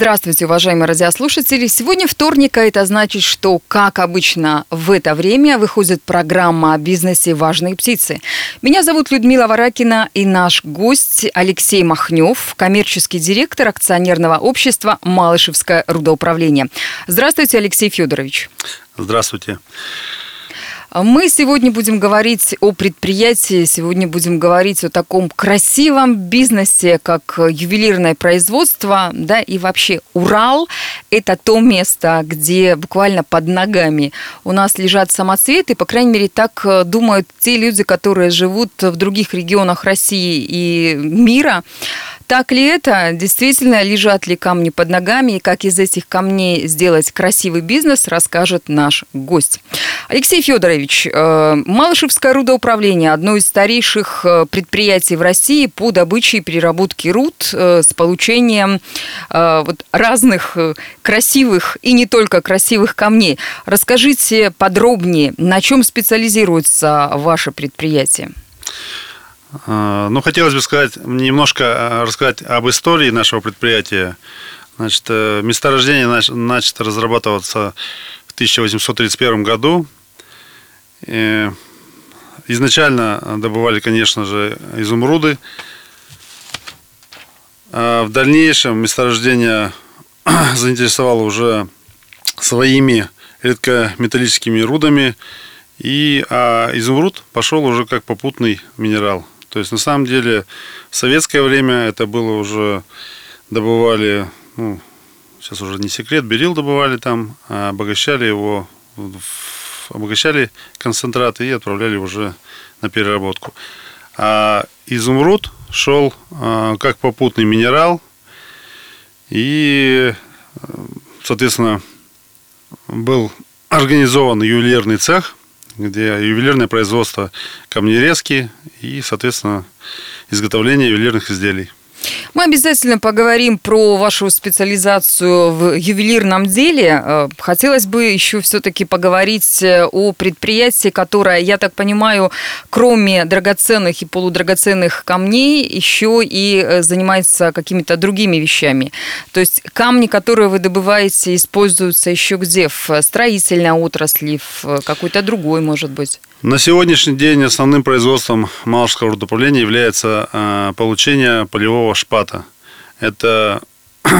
Здравствуйте, уважаемые радиослушатели. Сегодня вторник, а это значит, что, как обычно, в это время выходит программа о бизнесе «Важные птицы». Меня зовут Людмила Варакина, и наш гость Алексей Махнев, коммерческий директор акционерного общества «Малышевское рудоуправление». Здравствуйте, Алексей Федорович. Здравствуйте. Мы сегодня будем говорить о предприятии, сегодня будем говорить о таком красивом бизнесе, как ювелирное производство, да, и вообще Урал – это то место, где буквально под ногами у нас лежат самоцветы, по крайней мере, так думают те люди, которые живут в других регионах России и мира. Так ли это? Действительно, лежат ли камни под ногами? И как из этих камней сделать красивый бизнес, расскажет наш гость. Алексей Федорович, э, Малышевское рудоуправление – одно из старейших э, предприятий в России по добыче и переработке руд э, с получением вот разных красивых и не только красивых камней. Расскажите подробнее, на чем специализируется ваше предприятие? А, ну, хотелось бы сказать, немножко а, рассказать об истории нашего предприятия. Значит, э, месторождение начато разрабатываться в 1831 году. И изначально добывали, конечно же, изумруды. А в дальнейшем месторождение заинтересовало уже своими редкометаллическими рудами, и а изумруд пошел уже как попутный минерал. То есть на самом деле в советское время это было уже добывали, ну, сейчас уже не секрет, берил добывали там, а обогащали его, обогащали концентраты и отправляли уже на переработку. А изумруд шел а, как попутный минерал и, соответственно, был организован ювелирный цех где ювелирное производство камнерезки и, соответственно, изготовление ювелирных изделий. Мы обязательно поговорим про вашу специализацию в ювелирном деле. Э, хотелось бы еще все-таки поговорить э, о предприятии, которое, я так понимаю, кроме драгоценных и полудрагоценных камней, еще и э, занимается какими-то другими вещами. То есть камни, которые вы добываете, используются еще где? В строительной отрасли, в какой-то другой, может быть? На сегодняшний день основным производством Малышского рудоуправления является э, получение полевого шпата. Это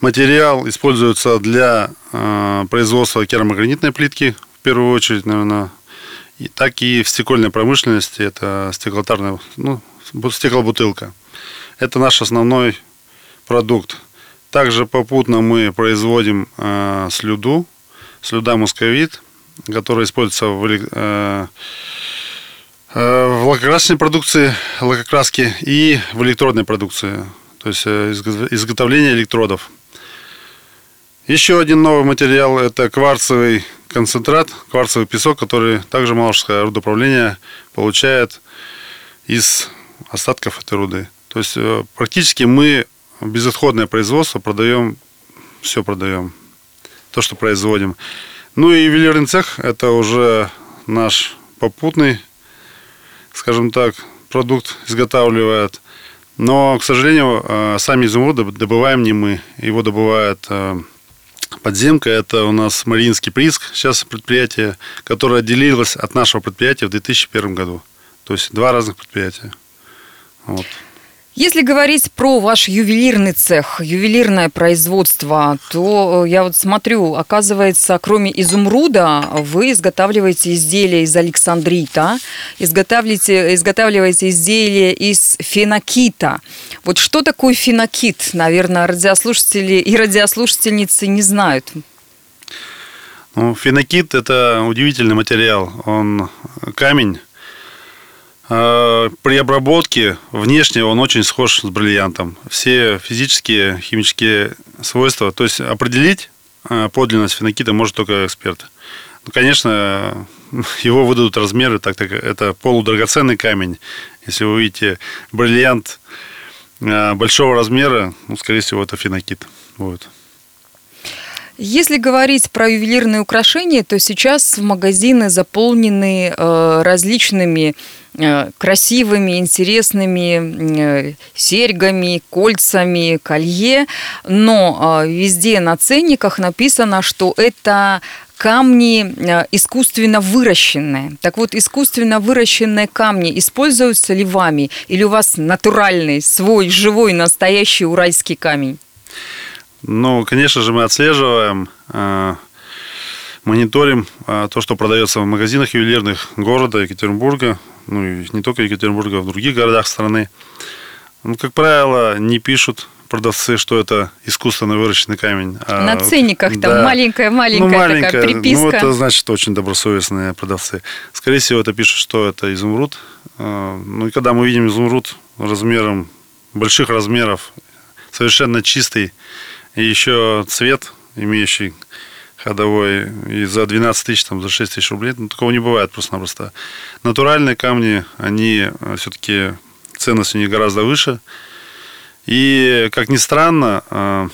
материал используется для э, производства керамогранитной плитки, в первую очередь, наверное, и, так и в стекольной промышленности, это стеклотарная, ну, стеклобутылка. Это наш основной продукт. Также попутно мы производим э, слюду, слюда московит – которая используется в, э, э, в лакокрасочной продукции, лакокраске и в электродной продукции, то есть э, изготовление электродов. Еще один новый материал – это кварцевый концентрат, кварцевый песок, который также Малышское рудоуправление получает из остатков этой руды. То есть практически мы безотходное производство продаем, все продаем, то, что производим. Ну и ювелирный цех – это уже наш попутный, скажем так, продукт изготавливает. Но, к сожалению, э, сами изумруды добываем не мы. Его добывает э, подземка. Это у нас Мариинский прииск, сейчас предприятие, которое отделилось от нашего предприятия в 2001 году. То есть два разных предприятия. Вот. Если говорить про ваш ювелирный цех, ювелирное производство, то э, я вот смотрю, оказывается, кроме изумруда, вы изготавливаете изделия из александрита, изготавливаете, изготавливаете изделия из фенокита. Вот что такое фенокит? Наверное, радиослушатели и радиослушательницы не знают. Ну, фенокит – это удивительный материал. Он камень, при обработке внешне он очень схож с бриллиантом. Все физические, химические свойства, то есть определить а, подлинность фенокита может только эксперт. Ну, конечно, его выдадут размеры, так как это полудрагоценный камень. Если вы увидите бриллиант а, большого размера, ну, скорее всего, это фенокит. Вот. Если говорить про ювелирные украшения, то сейчас магазины заполнены э, различными э, красивыми, интересными э, серьгами, кольцами, колье, но э, везде на ценниках написано, что это камни э, искусственно выращенные. Так вот, искусственно выращенные камни используются ли вами? Или у вас натуральный, свой, живой, настоящий уральский камень? Ну, конечно же, мы отслеживаем, э, мониторим э, то, что продается в магазинах ювелирных города Екатеринбурга, ну и не только Екатеринбурга, а в других городах страны. Ну, как правило, не пишут продавцы, что это искусственно выращенный камень. А, На ценниках да. там маленькая-маленькая ну, маленькая, такая приписка. Ну, это значит очень добросовестные продавцы. Скорее всего, это пишут, что это изумруд. Э, ну, и когда мы видим изумруд размером, больших размеров, совершенно чистый, и еще цвет, имеющий ходовой, и за 12 тысяч, там, за 6 тысяч рублей, ну, такого не бывает просто-напросто. Натуральные камни, они э, все-таки, ценность у них гораздо выше. И, как ни странно, э,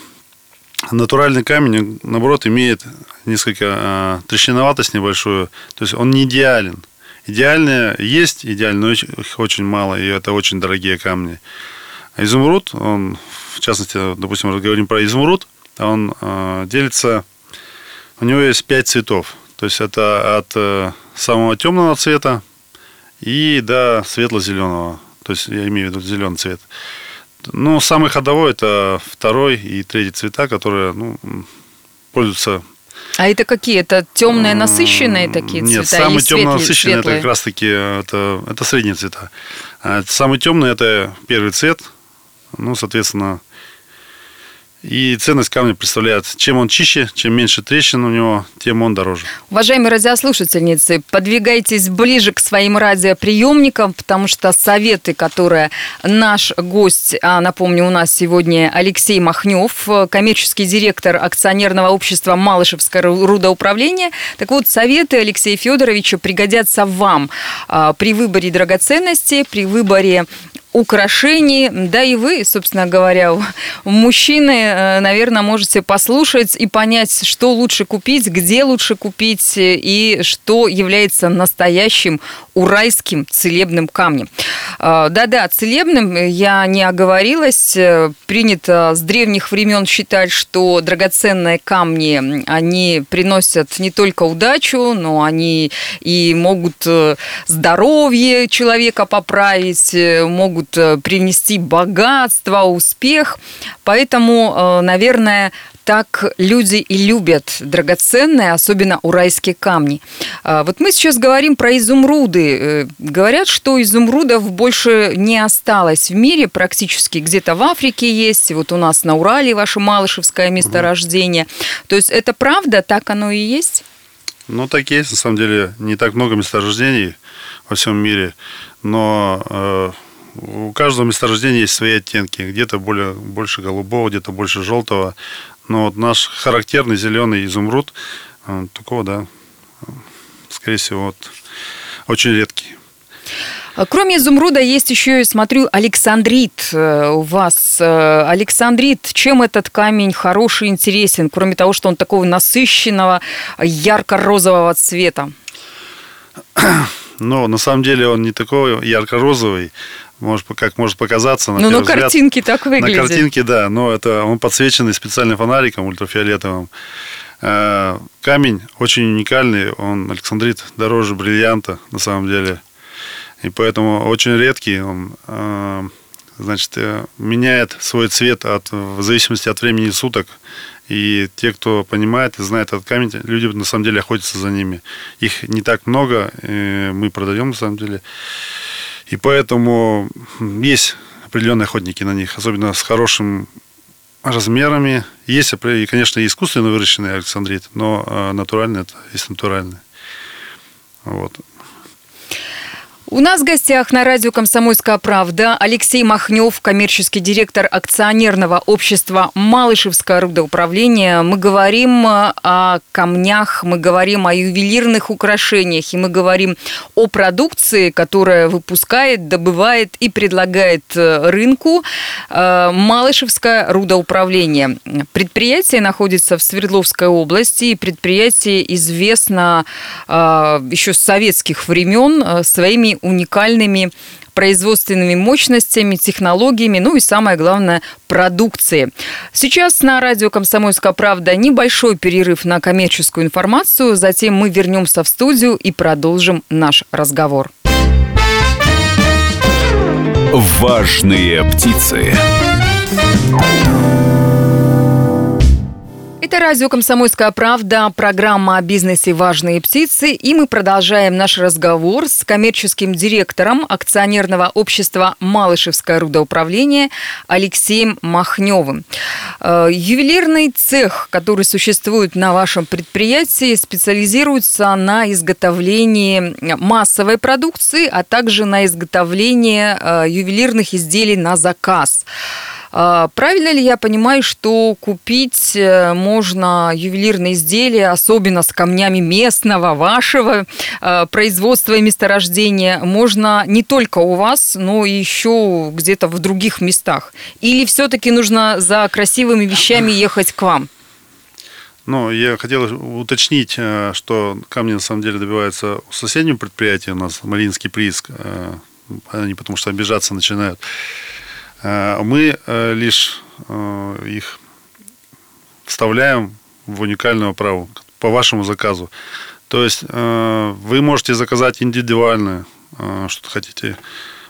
натуральный камень, наоборот, имеет несколько э, трещиноватость небольшую, то есть он не идеален. Идеальные есть, идеальные, но их очень мало, и это очень дорогие камни. А изумруд, он в частности, допустим, говорим про изумруд, он делится, у него есть пять цветов. То есть это от э, самого темного цвета и до светло-зеленого. То есть я имею в виду зеленый цвет. Ну, самый ходовой это второй и третий цвета, которые ну, пользуются а это какие? Это темные насыщенные такие цвета? Нет, самые темно насыщенные это как раз таки это, это средние цвета. А самый темный это первый цвет, ну, соответственно, и ценность камня представляет, чем он чище, чем меньше трещин у него, тем он дороже. Уважаемые радиослушательницы, подвигайтесь ближе к своим радиоприемникам, потому что советы, которые наш гость, а напомню, у нас сегодня Алексей Махнев, коммерческий директор акционерного общества Малышевское рудоуправление. Так вот, советы Алексея Федоровича пригодятся вам а, при выборе драгоценностей, при выборе украшений. Да и вы, собственно говоря, мужчины, э, наверное, можете послушать и понять, что лучше купить, где лучше купить и что является настоящим уральским целебным камнем. А, да-да, целебным я не оговорилась. Принято с древних времен считать, что драгоценные камни, они приносят не только удачу, но они и могут э, здоровье человека поправить, э, могут могут э, принести богатство, успех. Поэтому, э, наверное, так люди и любят драгоценные, особенно уральские камни. А, вот мы сейчас говорим про изумруды. Э, говорят, что изумрудов больше не осталось в мире практически. Где-то в Африке есть, вот у нас на Урале ваше Малышевское месторождение. То есть это правда, так оно и есть? Ну, так есть. На самом деле не так много месторождений во всем мире. Но у каждого месторождения есть свои оттенки. Где-то более, больше голубого, где-то больше желтого. Но вот наш характерный зеленый изумруд, э, такого, да, скорее всего, вот, очень редкий. А кроме изумруда есть еще, смотрю, Александрит э, у вас. Э, Александрит, чем этот камень хороший, интересен, кроме того, что он такого насыщенного, ярко-розового цвета? Но на самом деле он не такой ярко-розовый, может, как может показаться. На ну, на картинке так выглядит. На картинке, да, но это он подсвеченный специальным фонариком ультрафиолетовым. Э, камень очень уникальный, он александрит дороже бриллианта на самом деле. И поэтому очень редкий, он э, значит, э, меняет свой цвет от, в зависимости от времени суток. И те, кто понимает и знает этот камень, люди на самом деле охотятся за ними. Их не так много, мы продаем на самом деле. И поэтому есть определенные охотники на них, особенно с хорошим размерами. Есть, конечно, искусственно выращенный александрит, но а, натуральный это есть натуральный. Вот. У нас в гостях на радио «Комсомольская правда» Алексей Махнев, коммерческий директор акционерного общества «Малышевское рудоуправление». Мы говорим э, о камнях, мы говорим о ювелирных украшениях, и мы говорим о продукции, которая выпускает, добывает и предлагает э, рынку э, «Малышевское рудоуправление». Предприятие находится в Свердловской области, и предприятие известно еще с советских времен своими уникальными производственными мощностями, технологиями, ну и самое главное, продукции. Сейчас на радио «Комсомольская правда» небольшой перерыв на коммерческую информацию, затем мы вернемся в студию и продолжим наш разговор. Важные птицы. Это радио «Комсомольская правда», программа о бизнесе «Важные птицы». И мы продолжаем наш разговор с коммерческим директором акционерного общества «Малышевское рудоуправление» Алексеем Махневым. Э, ювелирный цех, который существует на вашем предприятии, специализируется на изготовлении массовой продукции, а также на изготовлении э, ювелирных изделий на заказ. А, правильно ли я понимаю, что купить э, можно ювелирные изделия, особенно с камнями местного, вашего э, производства и месторождения, можно не только у вас, но еще где-то в других местах? Или все-таки нужно за красивыми вещами ехать к вам? Ну, я хотел уточнить, э, что камни на самом деле добиваются у соседнего предприятия, у нас Мариинский прииск, они потому что обижаться начинают. Э, мы э, лишь э, их вставляем в уникальную оправу по вашему заказу. То есть вы можете заказать индивидуально, что хотите,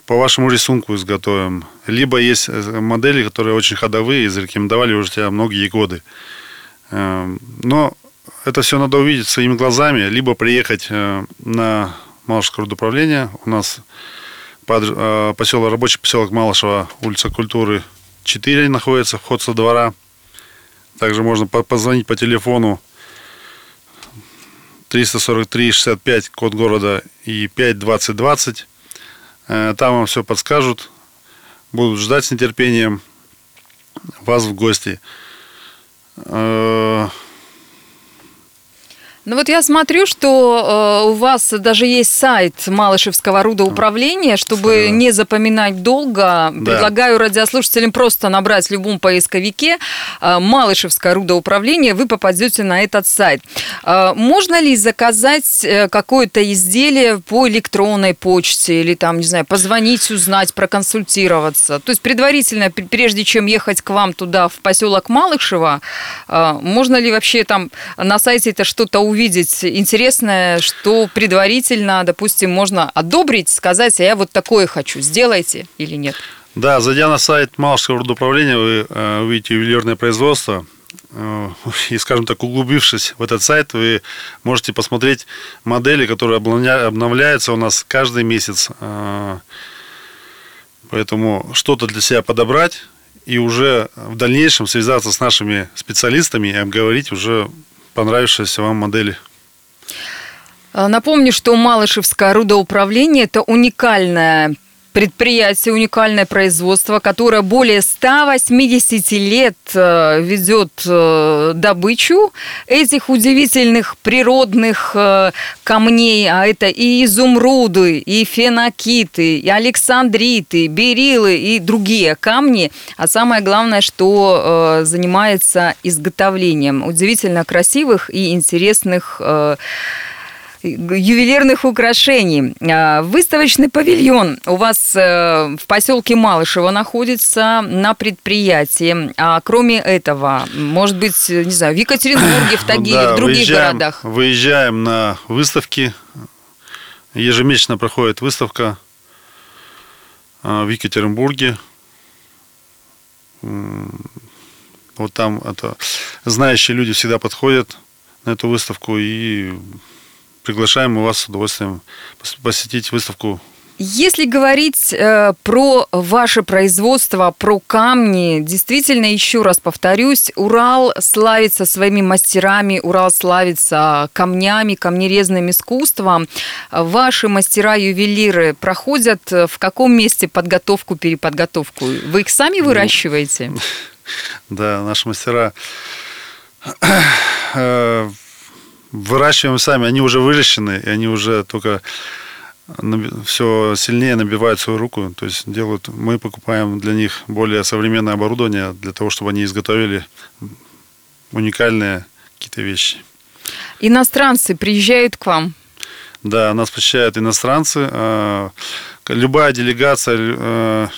по вашему рисунку изготовим. Либо есть модели, которые очень ходовые, и зарекомендовали уже тебя многие годы. Но это все надо увидеть своими глазами, либо приехать на Малышское управление. У нас под, э, поселок, рабочий поселок Малышева, улица Культуры 4 находится, вход со двора. Также можно позвонить по телефону 343 65, код города и 5 20 20. Там вам все подскажут, будут ждать с нетерпением вас в гости. Ну вот я смотрю, что э, у вас даже есть сайт Малышевского рудоуправления, чтобы да. не запоминать долго. Да. Предлагаю радиослушателям просто набрать в любом поисковике э, Малышевское рудоуправление, вы попадете на этот сайт. Э, можно ли заказать э, какое-то изделие по электронной почте или там, не знаю, позвонить, узнать, проконсультироваться? То есть предварительно, прежде чем ехать к вам туда, в поселок Малышево, э, можно ли вообще там на сайте это что-то увидеть? Увидеть интересное, что предварительно, допустим, можно одобрить, сказать, а я вот такое хочу, сделайте или нет? Да, зайдя на сайт Малышского родоуправления, вы э, увидите ювелирное производство, э, и, скажем так, углубившись в этот сайт, вы можете посмотреть модели, которые обновляются у нас каждый месяц. Э, поэтому что-то для себя подобрать и уже в дальнейшем связаться с нашими специалистами и обговорить уже понравившиеся вам модели. А, напомню, что Малышевское рудоуправление – это уникальное предприятие, уникальное производство, которое более 180 лет э, ведет э, добычу этих удивительных природных э, камней, а это и изумруды, и фенокиты, и александриты, берилы и другие камни, а самое главное, что занимается изготовлением удивительно красивых и интересных ювелирных украшений. А, выставочный павильон у вас э, в поселке Малышево находится на предприятии. А кроме этого, может быть, не знаю, в Екатеринбурге, в Тагиле, да, в других выезжаем, городах? Выезжаем на выставки. Ежемесячно проходит выставка а, в Екатеринбурге. Вот там это знающие люди всегда подходят на эту выставку и приглашаем мы вас с удовольствием посетить выставку Если говорить э, про ваше производство, про камни, действительно, еще раз повторюсь, Урал славится своими мастерами, Урал славится камнями, камнерезным искусством. Ваши мастера-ювелиры проходят в каком месте подготовку, переподготовку? Вы их сами ну, выращиваете? Ну, да, наши мастера э, выращиваем сами, они уже выращены, и они уже только все сильнее набивают свою руку, то есть делают, мы покупаем для них более современное оборудование для того, чтобы они изготовили уникальные какие-то вещи. Иностранцы приезжают к вам? Да, нас посещают иностранцы. А, любая делегация, э,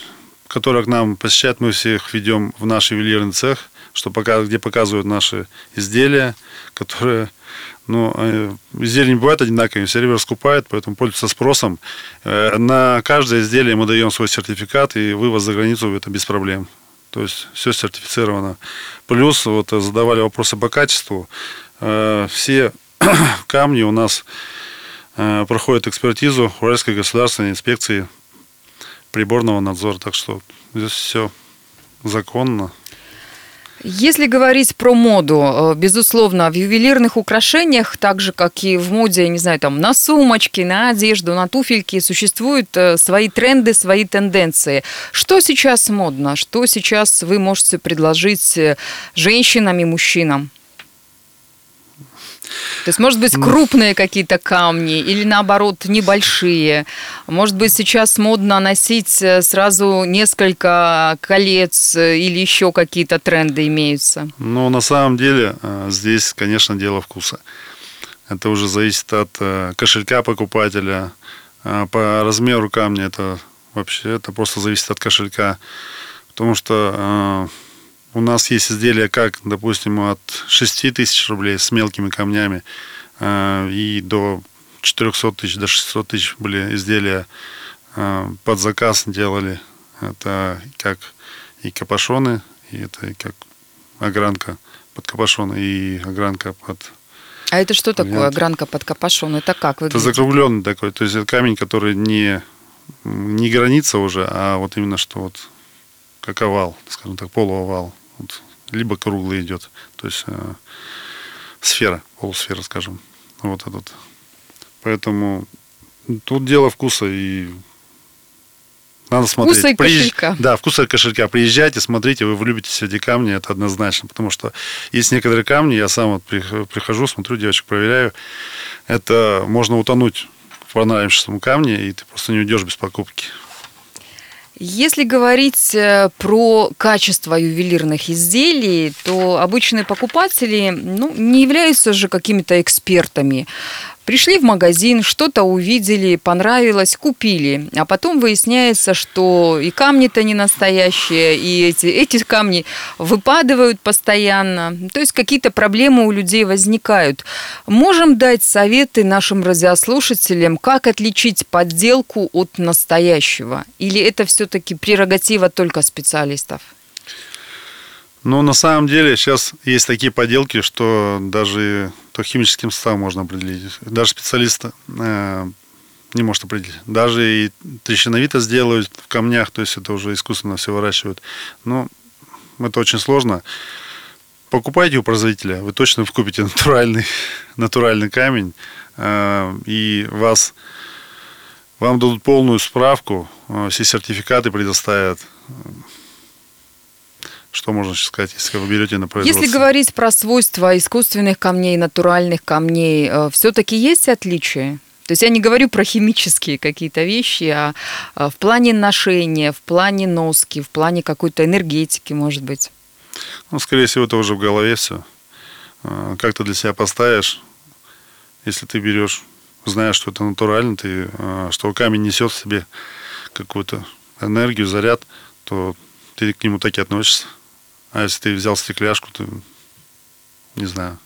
которая к нам посещает, мы всех ведем в наш ювелирный цех, что пока, где показывают наши изделия, которые ну, э, изделия не бывают одинаковыми, все время раскупают, поэтому пользуются спросом. Э, на каждое изделие мы даем свой сертификат, и вывоз за границу это без проблем. То есть все сертифицировано. Плюс вот задавали вопросы по качеству. Э, все камни у нас проходят экспертизу Уральской государственной инспекции приборного надзора. Так что здесь все законно. Если говорить про моду, э, безусловно, в ювелирных украшениях, так же, как и в моде, не знаю, там, на сумочки, на одежду, на туфельки, существуют э, свои тренды, свои тенденции. Что сейчас модно? Что сейчас вы можете предложить э, женщинам и мужчинам? То есть, может быть, крупные какие-то камни или, наоборот, небольшие. Может быть, сейчас модно носить э, сразу несколько колец э, или еще какие-то тренды имеются? Ну, на самом деле, э, здесь, конечно, дело вкуса. Это уже зависит от кошелька покупателя. По размеру камня это вообще, это просто зависит от кошелька. Потому что у нас есть изделия как, допустим, от 6 тысяч рублей с мелкими камнями э, и до 400 тысяч, до 600 тысяч были изделия э, под заказ делали. Это как и капошоны, и это как огранка под капошон, и огранка под а это что такое огранка под капошон? Это как выглядит? Это закругленный такой, то есть это камень, который не, не граница уже, а вот именно что вот как овал, скажем так, полуовал. Вот, либо круглый идет, то есть э, сфера, полусфера, скажем. Вот этот. Поэтому тут дело вкуса и надо смотреть. Вкуса и кошелька. Да, вкуса и кошелька. Приезжайте, смотрите, вы влюбитесь в эти камни, это однозначно. Потому что есть некоторые камни, я сам вот прихожу, смотрю, девочек проверяю. Это можно утонуть в понравившемся камне, и ты просто не уйдешь без покупки. Если говорить э, про качество ювелирных изделий, то обычные покупатели ну, не являются же какими-то экспертами. Пришли в магазин, что-то увидели, понравилось, купили. А потом выясняется, что и камни-то не настоящие, и эти, эти камни выпадают постоянно. То есть какие-то проблемы у людей возникают. Можем дать советы нашим радиослушателям, как отличить подделку от настоящего? Или это все-таки прерогатива только специалистов? Ну, на самом деле, сейчас есть такие поделки, что даже то химическим составом можно определить. Даже специалист э, не может определить. Даже и трещиновито сделают в камнях, то есть это уже искусственно все выращивают. Но это очень сложно. Покупайте у производителя, вы точно купите натуральный, натуральный камень, э, и вас, вам дадут полную справку, э, все сертификаты предоставят что можно сейчас сказать, если вы берете на производство? Если говорить про свойства искусственных камней, натуральных камней, э, все-таки есть отличия? То есть я не говорю про химические какие-то вещи, а, а в плане ношения, в плане носки, в плане какой-то энергетики, может быть. Ну, скорее всего, это уже в голове все. А, как ты для себя поставишь, если ты берешь, знаешь, что это натурально, ты, а, что камень несет в себе какую-то энергию, заряд, то ты к нему так и относишься. А если ты взял стекляшку, то не знаю.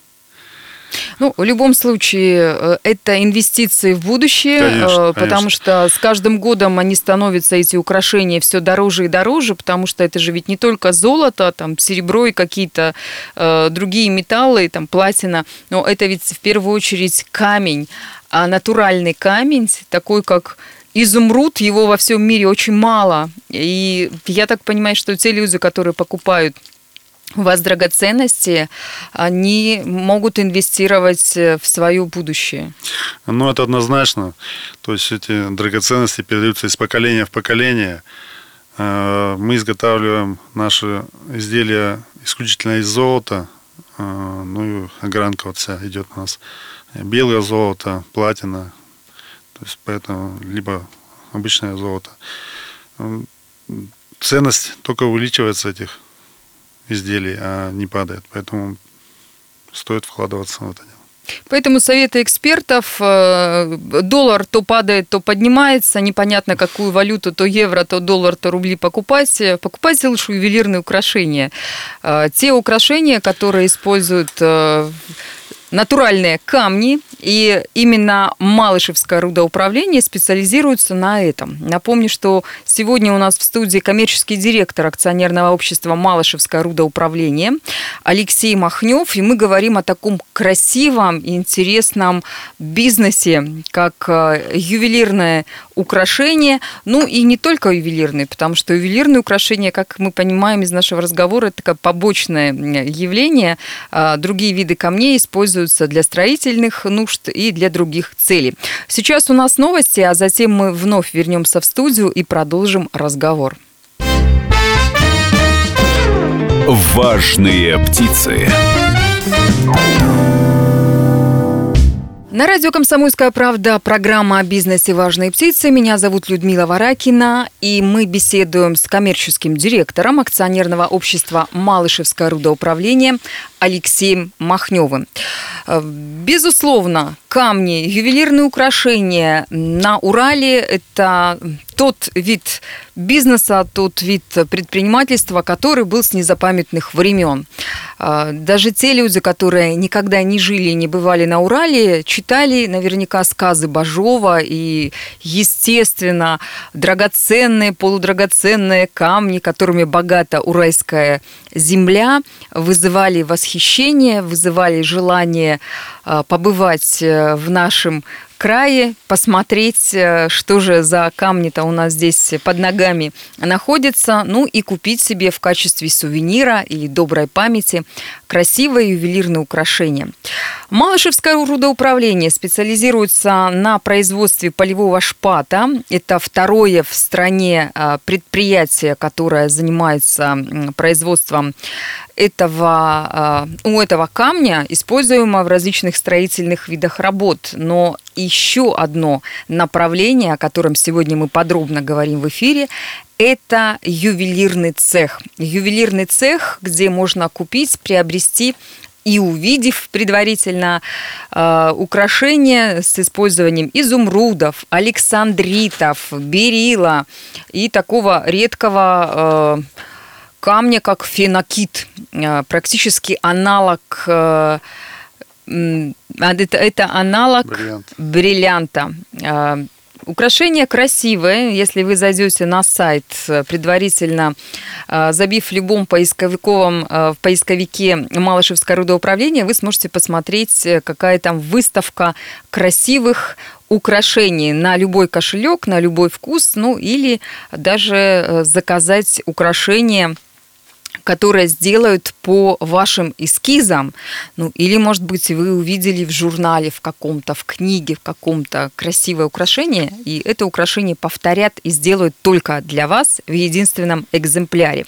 Ну, в любом случае, э, это инвестиции в будущее, конечно, э, потому конечно. что с каждым годом они становятся, эти украшения, все дороже и дороже, потому что это же ведь не только золото, там, серебро и какие-то э, другие металлы, там, платина, но это ведь в первую очередь камень, а натуральный камень, такой как изумруд, его во всем мире очень мало. И я так понимаю, что те люди, которые покупают у вас драгоценности, они могут инвестировать в свое будущее. Ну, это однозначно. То есть эти драгоценности передаются из поколения в поколение. Э, мы изготавливаем наши изделия исключительно из золота. Э, ну и огранка вот вся идет у нас. Белое золото, платина. То есть поэтому либо обычное золото. Э, ценность только увеличивается этих изделий, а не падает. Поэтому стоит вкладываться в это дело. Поэтому советы экспертов, э, доллар то падает, то поднимается, непонятно какую валюту, то евро, то доллар, то рубли покупать. Покупайте лучше ювелирные украшения. Э, те украшения, которые используют э, натуральные камни, и именно Малышевское рудоуправление специализируется на этом. Напомню, что сегодня у нас в студии коммерческий директор акционерного общества Малышевское рудоуправление Алексей Махнев, и мы говорим о таком красивом и интересном бизнесе, как э, ювелирное украшение, ну и не только ювелирные, потому что ювелирные украшения, как мы понимаем из нашего разговора, это такое побочное явление. А другие виды камней используются для строительных нужд и для других целей. Сейчас у нас новости, а затем мы вновь вернемся в студию и продолжим разговор. Важные птицы. На радио «Комсомольская правда» программа о бизнесе «Важные птицы». Меня зовут Людмила Варакина, и мы беседуем с коммерческим директором акционерного общества «Малышевское рудоуправление» Алексеем Махневым. Э, безусловно, камни, ювелирные украшения на Урале – это тот вид бизнеса, тот вид предпринимательства, который был с незапамятных времен. А, даже те люди, которые никогда не жили и не бывали на Урале, читали наверняка сказы Бажова и, естественно, драгоценные, полудрагоценные камни, которыми богата уральская земля, вызывали восхищение, вызывали желание а, побывать э, в нашем крае, посмотреть, э, что же за камни-то у нас здесь под ногами находится, ну и купить себе в качестве сувенира и доброй памяти красивое ювелирное украшение. Малышевское рудоуправление специализируется на производстве полевого шпата. Это второе в стране э, предприятие, которое занимается производством этого, э, у этого камня, используемого в различных строительных видах работ. Но еще одно направление, о котором сегодня мы подробно говорим в эфире, это ювелирный цех. Ювелирный цех, где можно купить, приобрести и увидев предварительно э, украшения с использованием изумрудов, александритов, берила и такого редкого э, камня, как фенокит, э, практически аналог э, это, это аналог Бриллиант. бриллианта. А, украшение красивое. Если вы зайдете на сайт, э, предварительно а, забив в любом поисковиковом, э, в поисковике Малышевское рудоуправление, вы сможете посмотреть, э, какая там выставка красивых украшений на любой кошелек, на любой вкус, ну или даже заказать украшения которые сделают по вашим эскизам. Ну, или, может быть, вы увидели в журнале в каком-то, в книге, в каком-то красивое украшение, и это украшение повторят и сделают только для вас в единственном экземпляре.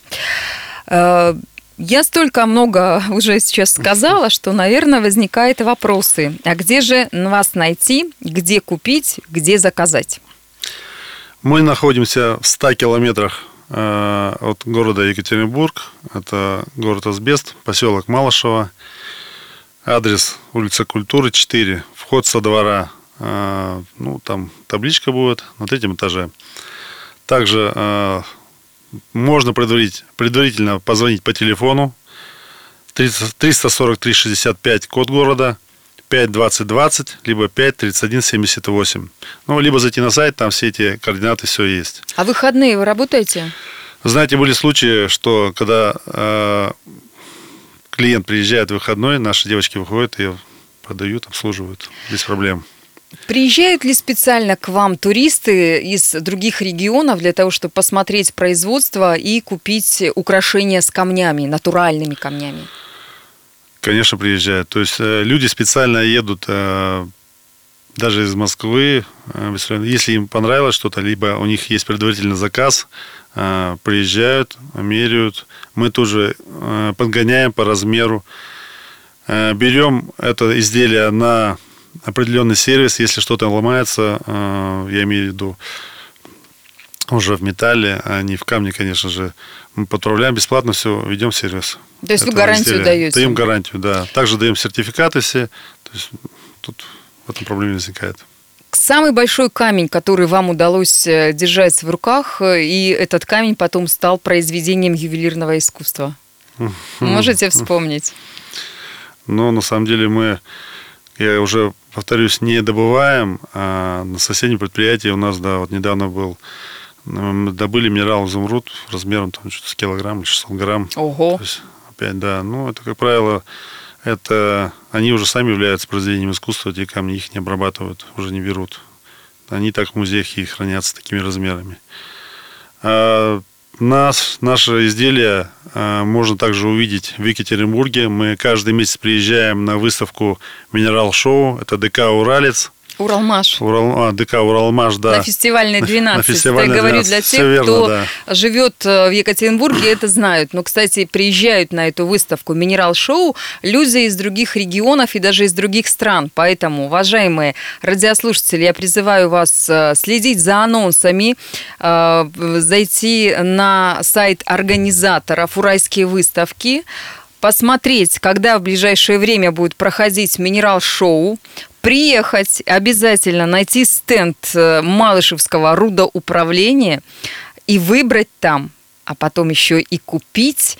Э, я столько много уже сейчас сказала, что, наверное, возникают вопросы. А где же вас найти, где купить, где заказать? Мы находимся в 100 километрах от города Екатеринбург. Это город Асбест, поселок Малышево. Адрес улица Культуры, 4. Вход со двора. Э, ну, там табличка будет на третьем этаже. Также э, можно предварительно позвонить по телефону 343 65 код города 5 20 20, либо 5 31 78. Ну, либо зайти на сайт, там все эти координаты, все есть. А выходные вы работаете? Знаете, были случаи, что когда э, клиент приезжает в выходной, наши девочки выходят и продают, обслуживают без проблем. Приезжают ли специально к вам туристы из других регионов для того, чтобы посмотреть производство и купить украшения с камнями, натуральными камнями? Конечно, приезжают. То есть э, люди специально едут э, даже из Москвы, э, если им понравилось что-то, либо у них есть предварительный заказ, приезжают, меряют. Мы тоже подгоняем по размеру. Берем это изделие на определенный сервис, если что-то ломается, я имею в виду уже в металле, а не в камне, конечно же, мы подправляем бесплатно все, ведем сервис. То есть вы гарантию изделия. даете? Даем гарантию, да. Также даем сертификаты все. То есть тут в этом проблеме не возникает. Самый большой камень, который вам удалось э, держать в руках, э, и этот камень потом стал произведением ювелирного искусства. Можете вспомнить? Ну, на самом деле мы, я уже повторюсь, не добываем, а на соседнем предприятии у нас, да, вот недавно был добыли минерал изумруд размером там что-то с килограмм или 600 грамм. Ого. То есть, опять, да. Ну, это, как правило, это они уже сами являются произведением искусства, эти камни их не обрабатывают, уже не берут. Они так в музеях и хранятся такими размерами. А нас, наше изделие а, можно также увидеть в Екатеринбурге. Мы каждый месяц приезжаем на выставку «Минерал-шоу». Это ДК «Уралец». Уралмаш. Урал, а, ДК Уралмаш, да. На фестивальной 12. На фестивальной Я говорю для тех, верно, кто да. живет э, в Екатеринбурге, это знают. Но, кстати, приезжают на эту выставку «Минерал-шоу» люди из других регионов и даже из других стран. Поэтому, уважаемые радиослушатели, я призываю вас э, следить за анонсами, э, зайти на сайт организаторов «Уральские выставки», посмотреть, когда в ближайшее время будет проходить минерал-шоу, приехать, обязательно найти стенд э, Малышевского рудоуправления и выбрать там а потом еще и купить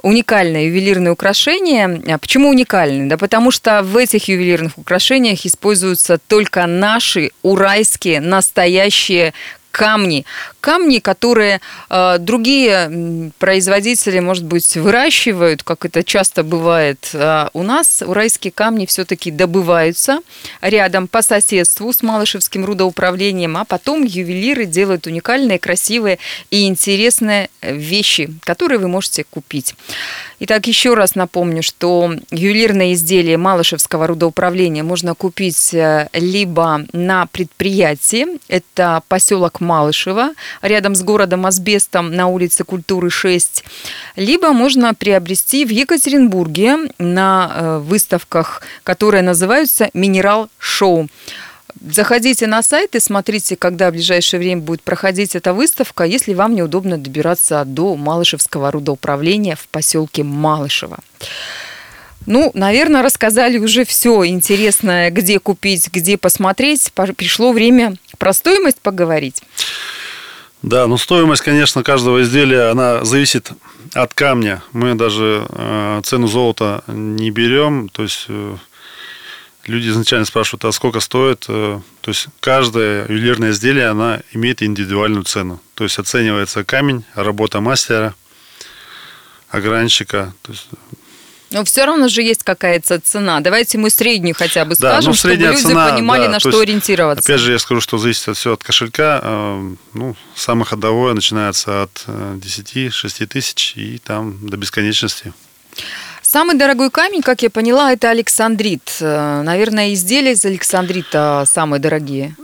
уникальное ювелирное украшение. А почему уникальное? Да потому что в этих ювелирных украшениях используются только наши уральские настоящие камни. Камни, которые э, другие производители, может быть, выращивают, как это часто бывает. А у нас уральские камни все-таки добываются рядом по соседству с Малышевским рудоуправлением, а потом ювелиры делают уникальные, красивые и интересные вещи, которые вы можете купить. Итак, еще раз напомню, что ювелирные изделия Малышевского рудоуправления можно купить э, либо на предприятии, это поселок Малышева, рядом с городом Асбестом на улице Культуры 6, либо можно приобрести в Екатеринбурге на э, выставках, которые называются «Минерал Шоу». Заходите на сайт и смотрите, когда в ближайшее время будет проходить эта выставка, если вам неудобно добираться до Малышевского рудоуправления в поселке Малышево. Ну, наверное, рассказали уже все интересное, где купить, где посмотреть. Пришло время про стоимость поговорить. Да, ну стоимость, конечно, каждого изделия, она зависит от камня. Мы даже э, цену золота не берем, то есть э, люди изначально спрашивают, а сколько стоит. Э, то есть каждое ювелирное изделие, она имеет индивидуальную цену. То есть оценивается камень, работа мастера, огранщика. То есть но все равно же есть какая-то цена. Давайте мы среднюю хотя бы да, скажем, ну, чтобы люди цена, понимали, да, на что есть, ориентироваться. Опять же, я скажу, что зависит все от кошелька. Э, ну, самое ходовое начинается от 10-6 э, тысяч и там до бесконечности. Самый дорогой камень, как я поняла, это Александрит. Э, наверное, изделия из Александрита самые дорогие.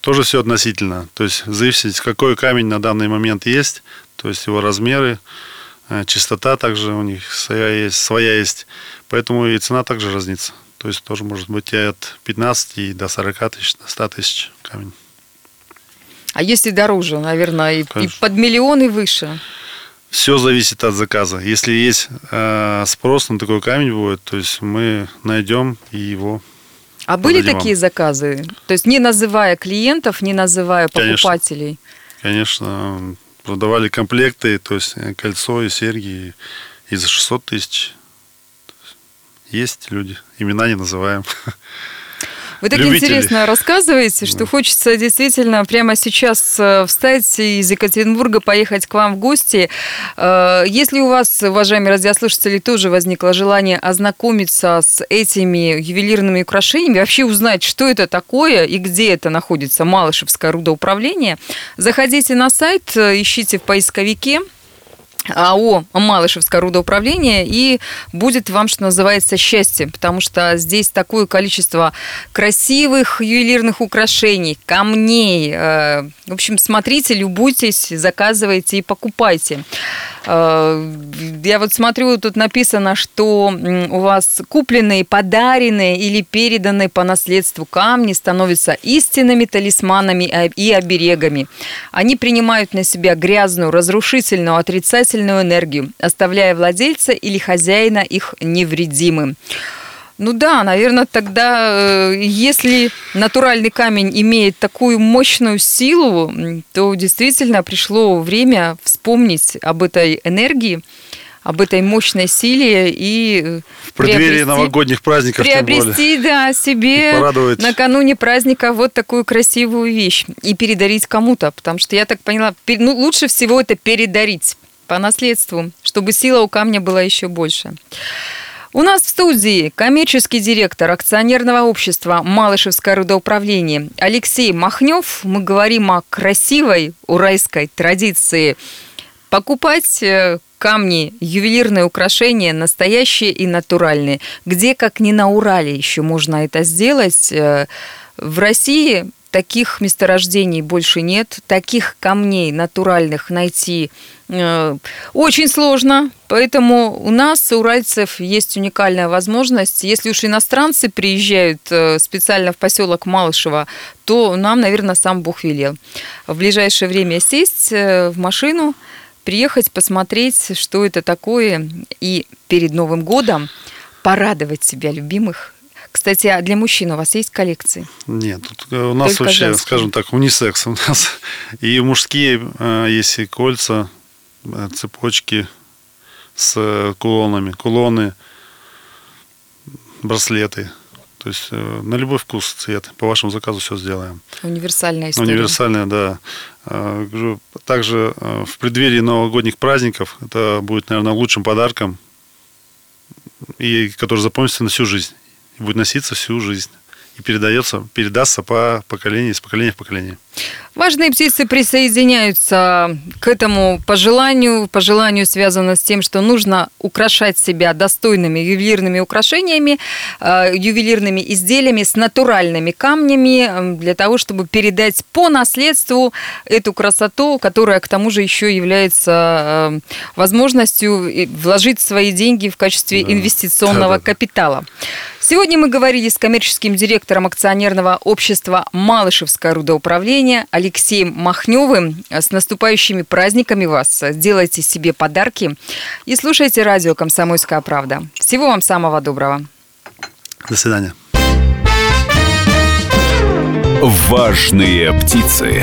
Тоже все относительно. То есть зависит, какой камень на данный момент есть, то есть его размеры. Э, чистота также у них своя есть, своя есть. Поэтому и цена также разнится. То есть тоже может быть и от 15 и до 40 тысяч, до 100 тысяч камень. А если дороже, наверное, и, и под миллион и выше? Все зависит от заказа. Если есть э, спрос на такой камень будет, то есть мы найдем и его. А были такие вам. заказы? То есть не называя клиентов, не называя покупателей? Конечно, конечно продавали комплекты, то есть э, кольцо и серьги и за 600 тысяч. Есть люди, имена не называем. Вы так любителей. интересно рассказываете, что хочется действительно прямо сейчас э, встать из Екатеринбурга поехать к вам в гости. Э, Если у вас, уважаемые радиослушатели, тоже возникло желание ознакомиться с этими ювелирными украшениями, вообще узнать, что это такое и где это находится, Малышевское рудоуправление, заходите на сайт, э, ищите в поисковике АО «Малышевское рудоуправление» и будет вам, что называется, счастье, потому что здесь такое количество красивых ювелирных украшений, камней. Э, В общем, смотрите, любуйтесь, заказывайте и покупайте. Э, Я вот смотрю, тут написано, что у вас купленные, подаренные или переданные по наследству камни становятся истинными талисманами а- и оберегами. Они принимают на себя грязную, разрушительную, отрицательную энергию, оставляя владельца или хозяина их невредимым. Ну да, наверное, тогда, э, если натуральный камень имеет такую мощную силу, то действительно пришло время вспомнить об этой энергии, об этой мощной силе и э, В преддверии приобрести- новогодних праздников, тем более. приобрести, да, себе порадовать. накануне праздника вот такую красивую вещь и передарить кому-то, потому что я так поняла, ну, лучше всего это передарить по наследству, чтобы сила у камня была еще больше. У нас в студии коммерческий директор акционерного общества «Малышевское рудоуправление» Алексей Махнев. Мы говорим о красивой уральской традиции покупать э, камни, ювелирные украшения, настоящие и натуральные. Где, как не на Урале, еще можно это сделать. Э, В России таких месторождений больше нет, таких камней натуральных найти э, очень сложно, поэтому у нас, у уральцев, есть уникальная возможность. Если уж иностранцы приезжают э, специально в поселок Малышево, то нам, наверное, сам Бог велел. В ближайшее время сесть э, в машину, приехать, посмотреть, что это такое, и перед Новым годом порадовать себя любимых. Кстати, а для мужчин у вас есть коллекции? Нет, э, у нас Только вообще, женские. скажем так, унисекс у нас. И мужские э, есть и кольца, э, цепочки с кулонами, кулоны, браслеты. То есть на любой вкус цвет. По вашему заказу все сделаем. Универсальная история. Универсальная, да. Также в преддверии новогодних праздников это будет, наверное, лучшим подарком, и который запомнится на всю жизнь. И будет носиться всю жизнь. И передается, передастся по поколению, из поколения в поколение. Важные птицы присоединяются к этому пожеланию. Пожеланию связано с тем, что нужно украшать себя достойными ювелирными украшениями, э, ювелирными изделиями с натуральными камнями э, для того, чтобы передать по наследству эту красоту, которая к тому же еще является э, возможностью и вложить свои деньги в качестве Да. инвестиционного Да-да-да. капитала. Сегодня мы говорили с коммерческим директором акционерного общества «Малышевское рудоуправление» Алексеем Махневым. С наступающими праздниками вас! Делайте себе подарки и слушайте радио «Комсомольская правда». Всего вам самого доброго! До свидания. Важные птицы.